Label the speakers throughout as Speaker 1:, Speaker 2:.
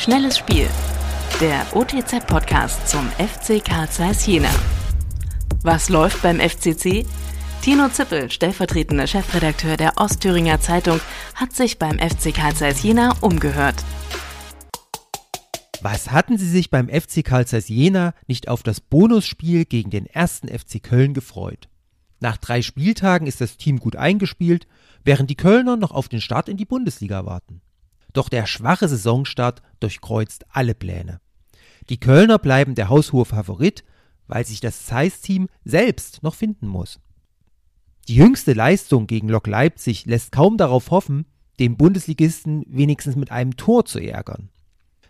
Speaker 1: Schnelles Spiel. Der OTZ-Podcast zum FC Karl Zeiss Jena. Was läuft beim FCC? Tino Zippel, stellvertretender Chefredakteur der Ostthüringer Zeitung, hat sich beim FC Karl Zeiss Jena umgehört.
Speaker 2: Was hatten Sie sich beim FC Karl Zeiss Jena nicht auf das Bonusspiel gegen den ersten FC Köln gefreut? Nach drei Spieltagen ist das Team gut eingespielt, während die Kölner noch auf den Start in die Bundesliga warten. Doch der schwache Saisonstart durchkreuzt alle Pläne. Die Kölner bleiben der haushohe Favorit, weil sich das Zeiss-Team selbst noch finden muss. Die jüngste Leistung gegen Lok Leipzig lässt kaum darauf hoffen, den Bundesligisten wenigstens mit einem Tor zu ärgern.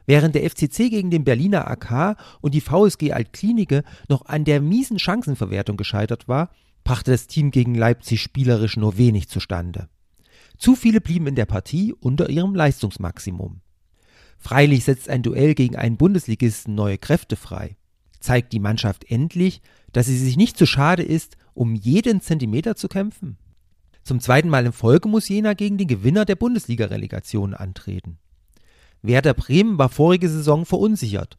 Speaker 2: Während der FCC gegen den Berliner AK und die VSG Altklinike noch an der miesen Chancenverwertung gescheitert war, brachte das Team gegen Leipzig spielerisch nur wenig zustande. Zu viele blieben in der Partie unter ihrem Leistungsmaximum. Freilich setzt ein Duell gegen einen Bundesligisten neue Kräfte frei. Zeigt die Mannschaft endlich, dass sie sich nicht zu schade ist, um jeden Zentimeter zu kämpfen? Zum zweiten Mal in Folge muss Jena gegen den Gewinner der Bundesliga-Relegation antreten. Werder Bremen war vorige Saison verunsichert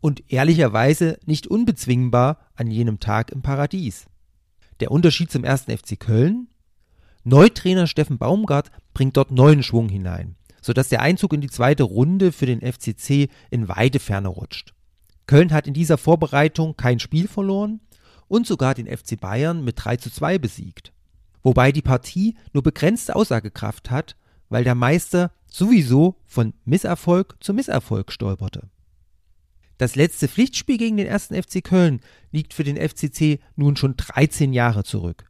Speaker 2: und ehrlicherweise nicht unbezwingbar an jenem Tag im Paradies. Der Unterschied zum ersten FC Köln? Neutrainer Steffen Baumgart bringt dort neuen Schwung hinein, sodass der Einzug in die zweite Runde für den FCC in weite Ferne rutscht. Köln hat in dieser Vorbereitung kein Spiel verloren und sogar den FC Bayern mit 3 zu 2 besiegt. Wobei die Partie nur begrenzte Aussagekraft hat, weil der Meister sowieso von Misserfolg zu Misserfolg stolperte. Das letzte Pflichtspiel gegen den ersten FC Köln liegt für den FCC nun schon 13 Jahre zurück.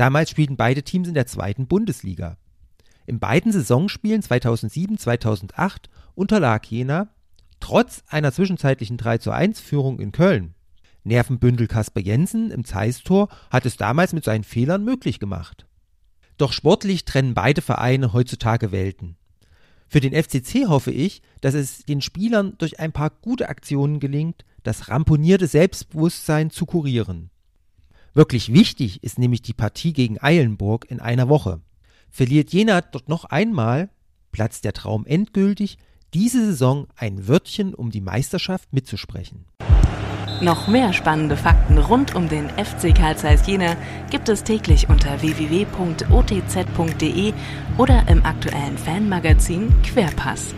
Speaker 2: Damals spielten beide Teams in der zweiten Bundesliga. In beiden Saisonspielen 2007-2008 unterlag Jena, trotz einer zwischenzeitlichen 3 zu 1 Führung in Köln. Nervenbündel Kasper Jensen im Zeiss-Tor hat es damals mit seinen Fehlern möglich gemacht. Doch sportlich trennen beide Vereine heutzutage Welten. Für den FCC hoffe ich, dass es den Spielern durch ein paar gute Aktionen gelingt, das ramponierte Selbstbewusstsein zu kurieren. Wirklich wichtig ist nämlich die Partie gegen Eilenburg in einer Woche. Verliert Jena dort noch einmal, platzt der Traum endgültig, diese Saison ein Wörtchen um die Meisterschaft mitzusprechen.
Speaker 1: Noch mehr spannende Fakten rund um den FC Karl Zeiss Jena gibt es täglich unter www.otz.de oder im aktuellen Fanmagazin Querpass.